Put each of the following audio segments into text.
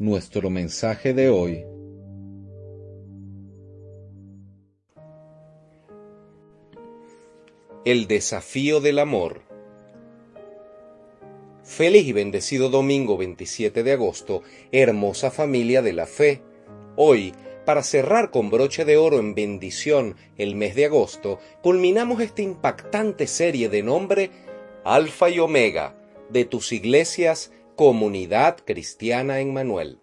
Nuestro mensaje de hoy El desafío del amor. Feliz y bendecido domingo 27 de agosto, hermosa familia de la fe. Hoy, para cerrar con broche de oro en bendición el mes de agosto, culminamos esta impactante serie de nombre Alfa y Omega de tus iglesias Comunidad Cristiana en Manuel.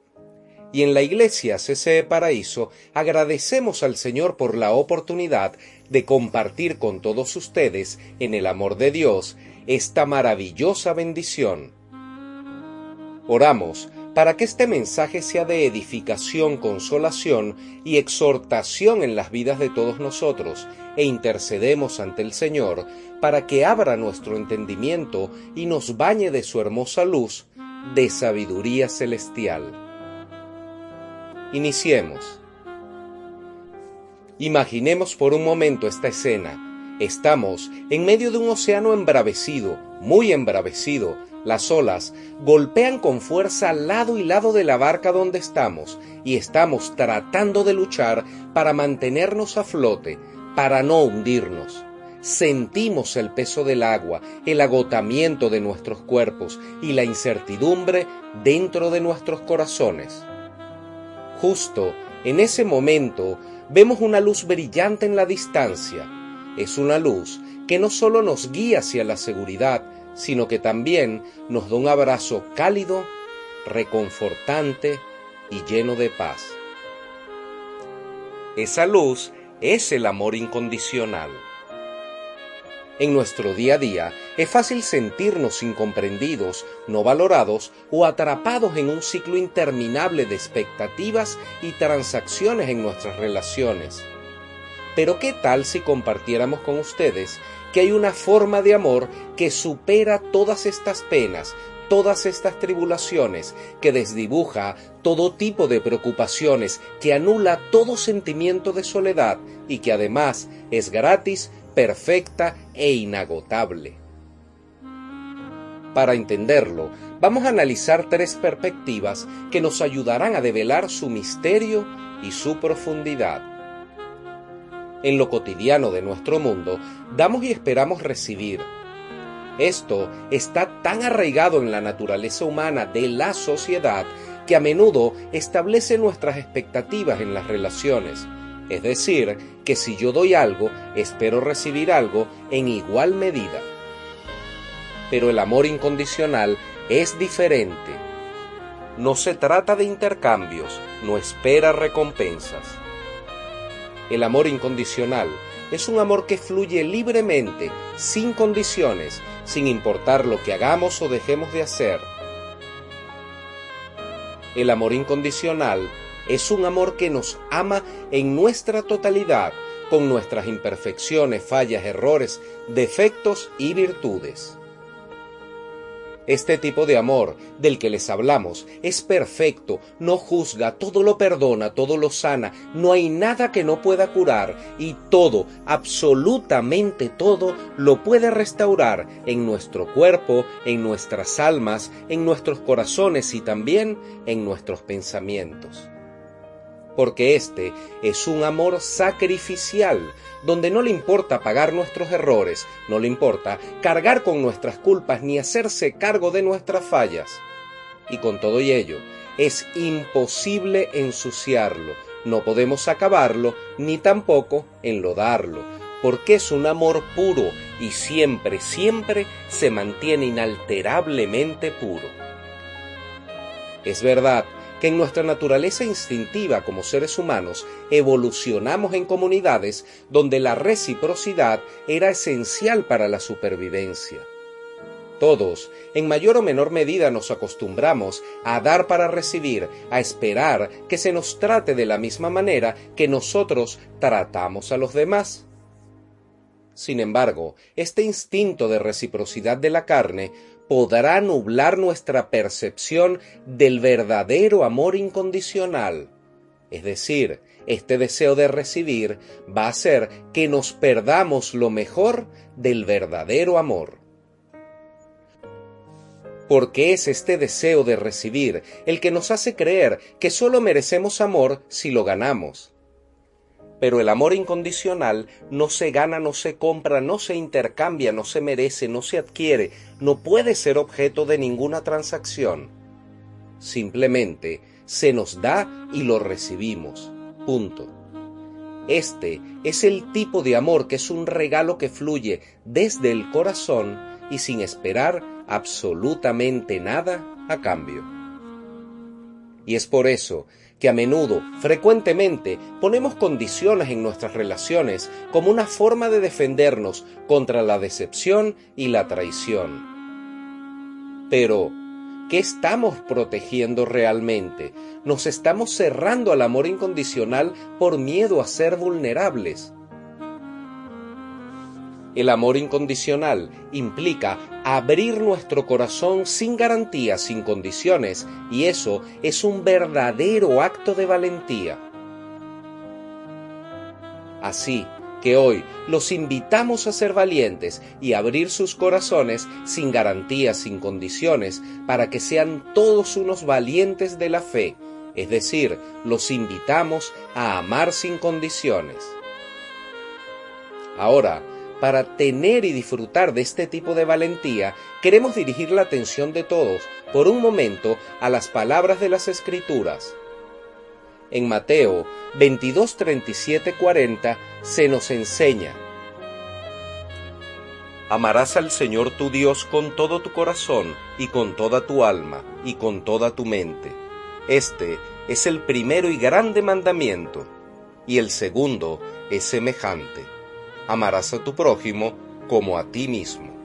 Y en la iglesia CCE Paraíso agradecemos al Señor por la oportunidad de compartir con todos ustedes, en el amor de Dios, esta maravillosa bendición. Oramos para que este mensaje sea de edificación, consolación y exhortación en las vidas de todos nosotros, e intercedemos ante el Señor para que abra nuestro entendimiento y nos bañe de su hermosa luz de sabiduría celestial. Iniciemos. Imaginemos por un momento esta escena. Estamos en medio de un océano embravecido, muy embravecido. Las olas golpean con fuerza lado y lado de la barca donde estamos y estamos tratando de luchar para mantenernos a flote, para no hundirnos. Sentimos el peso del agua, el agotamiento de nuestros cuerpos y la incertidumbre dentro de nuestros corazones. Justo en ese momento vemos una luz brillante en la distancia. Es una luz que no solo nos guía hacia la seguridad, sino que también nos da un abrazo cálido, reconfortante y lleno de paz. Esa luz es el amor incondicional. En nuestro día a día es fácil sentirnos incomprendidos, no valorados o atrapados en un ciclo interminable de expectativas y transacciones en nuestras relaciones. Pero ¿qué tal si compartiéramos con ustedes que hay una forma de amor que supera todas estas penas, todas estas tribulaciones, que desdibuja todo tipo de preocupaciones, que anula todo sentimiento de soledad y que además es gratis perfecta e inagotable. Para entenderlo, vamos a analizar tres perspectivas que nos ayudarán a develar su misterio y su profundidad. En lo cotidiano de nuestro mundo, damos y esperamos recibir. Esto está tan arraigado en la naturaleza humana de la sociedad que a menudo establece nuestras expectativas en las relaciones es decir, que si yo doy algo, espero recibir algo en igual medida. Pero el amor incondicional es diferente. No se trata de intercambios, no espera recompensas. El amor incondicional es un amor que fluye libremente, sin condiciones, sin importar lo que hagamos o dejemos de hacer. El amor incondicional es un amor que nos ama en nuestra totalidad, con nuestras imperfecciones, fallas, errores, defectos y virtudes. Este tipo de amor del que les hablamos es perfecto, no juzga, todo lo perdona, todo lo sana, no hay nada que no pueda curar y todo, absolutamente todo, lo puede restaurar en nuestro cuerpo, en nuestras almas, en nuestros corazones y también en nuestros pensamientos porque este es un amor sacrificial, donde no le importa pagar nuestros errores, no le importa cargar con nuestras culpas ni hacerse cargo de nuestras fallas. Y con todo y ello, es imposible ensuciarlo, no podemos acabarlo ni tampoco enlodarlo, porque es un amor puro y siempre, siempre se mantiene inalterablemente puro. Es verdad que en nuestra naturaleza instintiva como seres humanos evolucionamos en comunidades donde la reciprocidad era esencial para la supervivencia. Todos, en mayor o menor medida, nos acostumbramos a dar para recibir, a esperar que se nos trate de la misma manera que nosotros tratamos a los demás. Sin embargo, este instinto de reciprocidad de la carne podrá nublar nuestra percepción del verdadero amor incondicional. Es decir, este deseo de recibir va a hacer que nos perdamos lo mejor del verdadero amor porque es este deseo de recibir el que nos hace creer que solo merecemos amor si lo ganamos. Pero el amor incondicional no se gana, no se compra, no se intercambia, no se merece, no se adquiere, no puede ser objeto de ninguna transacción. Simplemente se nos da y lo recibimos. Punto. Este es el tipo de amor que es un regalo que fluye desde el corazón y sin esperar absolutamente nada a cambio. Y es por eso que a menudo, frecuentemente, ponemos condiciones en nuestras relaciones como una forma de defendernos contra la decepción y la traición. Pero, ¿qué estamos protegiendo realmente? ¿Nos estamos cerrando al amor incondicional por miedo a ser vulnerables? El amor incondicional implica abrir nuestro corazón sin garantías, sin condiciones, y eso es un verdadero acto de valentía. Así que hoy los invitamos a ser valientes y abrir sus corazones sin garantías, sin condiciones, para que sean todos unos valientes de la fe, es decir, los invitamos a amar sin condiciones. Ahora, para tener y disfrutar de este tipo de valentía, queremos dirigir la atención de todos por un momento a las palabras de las Escrituras. En Mateo 22, 37, 40 se nos enseña, Amarás al Señor tu Dios con todo tu corazón y con toda tu alma y con toda tu mente. Este es el primero y grande mandamiento, y el segundo es semejante amarás a tu prójimo como a ti mismo.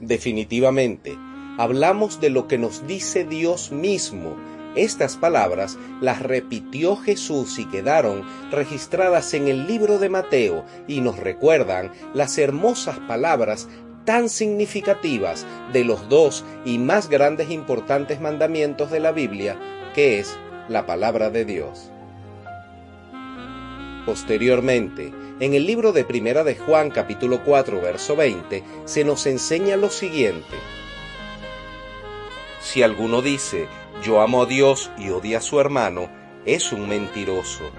Definitivamente, hablamos de lo que nos dice Dios mismo. Estas palabras las repitió Jesús y quedaron registradas en el libro de Mateo y nos recuerdan las hermosas palabras tan significativas de los dos y más grandes e importantes mandamientos de la Biblia, que es la palabra de Dios. Posteriormente, en el libro de Primera de Juan capítulo 4 verso 20, se nos enseña lo siguiente. Si alguno dice, yo amo a Dios y odia a su hermano, es un mentiroso.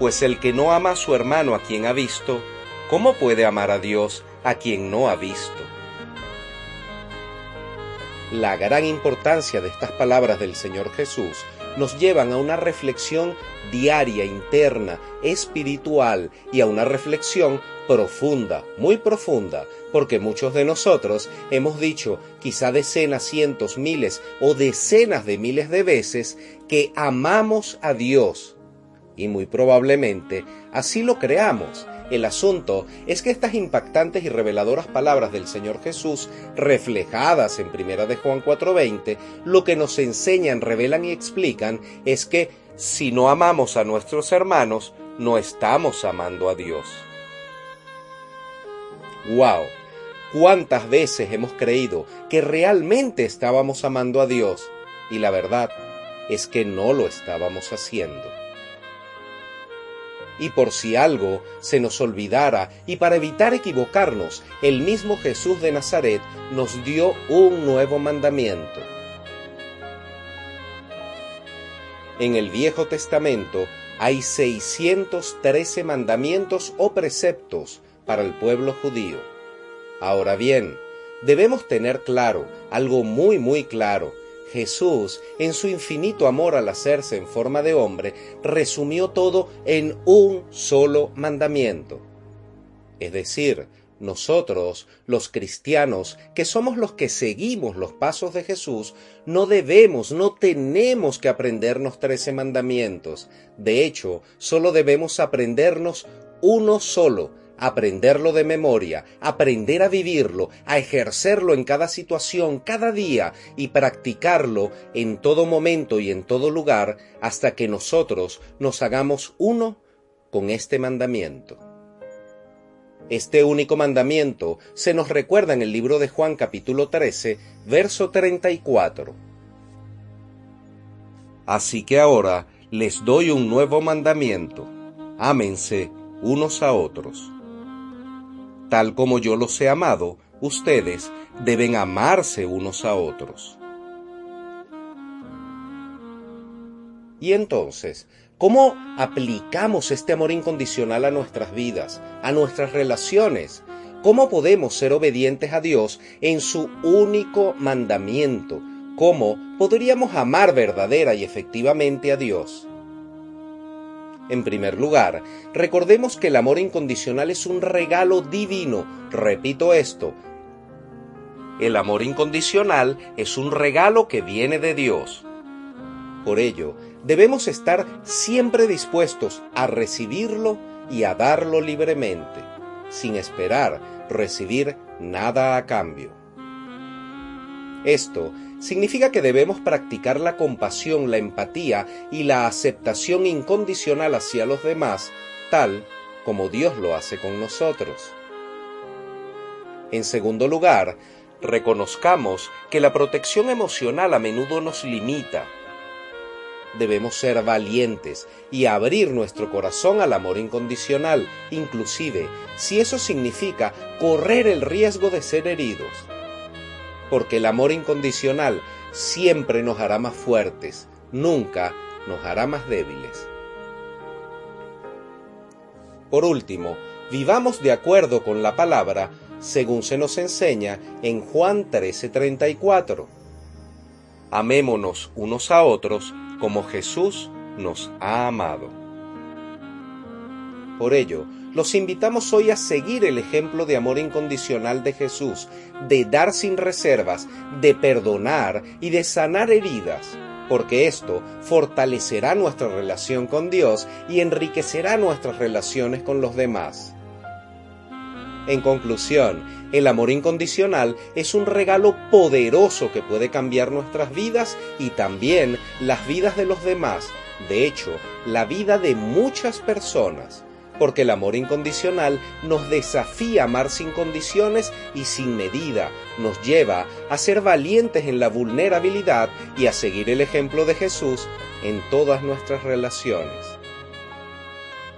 Pues el que no ama a su hermano a quien ha visto, ¿cómo puede amar a Dios a quien no ha visto? La gran importancia de estas palabras del Señor Jesús nos llevan a una reflexión diaria, interna, espiritual y a una reflexión profunda, muy profunda, porque muchos de nosotros hemos dicho quizá decenas, cientos, miles o decenas de miles de veces que amamos a Dios. Y muy probablemente así lo creamos el asunto es que estas impactantes y reveladoras palabras del Señor Jesús, reflejadas en Primera de Juan 4:20, lo que nos enseñan, revelan y explican es que si no amamos a nuestros hermanos, no estamos amando a Dios. ¡Wow! ¿Cuántas veces hemos creído que realmente estábamos amando a Dios? Y la verdad es que no lo estábamos haciendo y por si algo se nos olvidara y para evitar equivocarnos, el mismo Jesús de Nazaret nos dio un nuevo mandamiento. En el Viejo Testamento hay 613 mandamientos o preceptos para el pueblo judío. Ahora bien, debemos tener claro, algo muy muy claro, Jesús, en su infinito amor al hacerse en forma de hombre, resumió todo en un solo mandamiento. Es decir, nosotros, los cristianos, que somos los que seguimos los pasos de Jesús, no debemos, no tenemos que aprendernos trece mandamientos. De hecho, solo debemos aprendernos uno solo, aprenderlo de memoria, aprender a vivirlo, a ejercerlo en cada situación, cada día y practicarlo en todo momento y en todo lugar hasta que nosotros nos hagamos uno con este mandamiento. Este único mandamiento se nos recuerda en el libro de Juan capítulo 13, verso 34. Así que ahora les doy un nuevo mandamiento. Ámense unos a otros. Tal como yo los he amado, ustedes deben amarse unos a otros. Y entonces, ¿cómo aplicamos este amor incondicional a nuestras vidas, a nuestras relaciones? ¿Cómo podemos ser obedientes a Dios en su único mandamiento? ¿Cómo podríamos amar verdadera y efectivamente a Dios? En primer lugar, recordemos que el amor incondicional es un regalo divino. Repito esto. El amor incondicional es un regalo que viene de Dios. Por ello, debemos estar siempre dispuestos a recibirlo y a darlo libremente, sin esperar recibir nada a cambio. Esto significa que debemos practicar la compasión, la empatía y la aceptación incondicional hacia los demás, tal como Dios lo hace con nosotros. En segundo lugar, reconozcamos que la protección emocional a menudo nos limita. Debemos ser valientes y abrir nuestro corazón al amor incondicional, inclusive si eso significa correr el riesgo de ser heridos porque el amor incondicional siempre nos hará más fuertes, nunca nos hará más débiles. Por último, vivamos de acuerdo con la palabra según se nos enseña en Juan 13:34. Amémonos unos a otros como Jesús nos ha amado. Por ello, los invitamos hoy a seguir el ejemplo de amor incondicional de Jesús, de dar sin reservas, de perdonar y de sanar heridas, porque esto fortalecerá nuestra relación con Dios y enriquecerá nuestras relaciones con los demás. En conclusión, el amor incondicional es un regalo poderoso que puede cambiar nuestras vidas y también las vidas de los demás, de hecho, la vida de muchas personas porque el amor incondicional nos desafía a amar sin condiciones y sin medida, nos lleva a ser valientes en la vulnerabilidad y a seguir el ejemplo de Jesús en todas nuestras relaciones.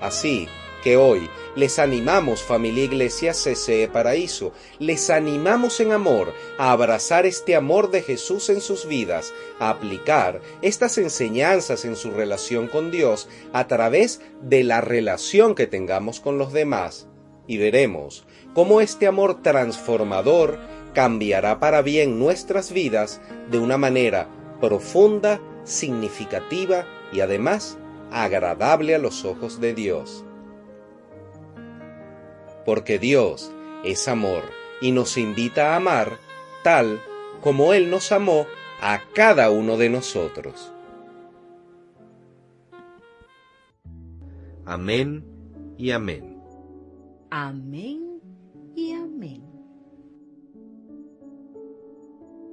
Así, que hoy les animamos familia Iglesia CCE Paraíso, les animamos en amor a abrazar este amor de Jesús en sus vidas, a aplicar estas enseñanzas en su relación con Dios a través de la relación que tengamos con los demás. Y veremos cómo este amor transformador cambiará para bien nuestras vidas de una manera profunda, significativa y además agradable a los ojos de Dios porque Dios es amor y nos invita a amar tal como Él nos amó a cada uno de nosotros. Amén y amén. Amén y amén.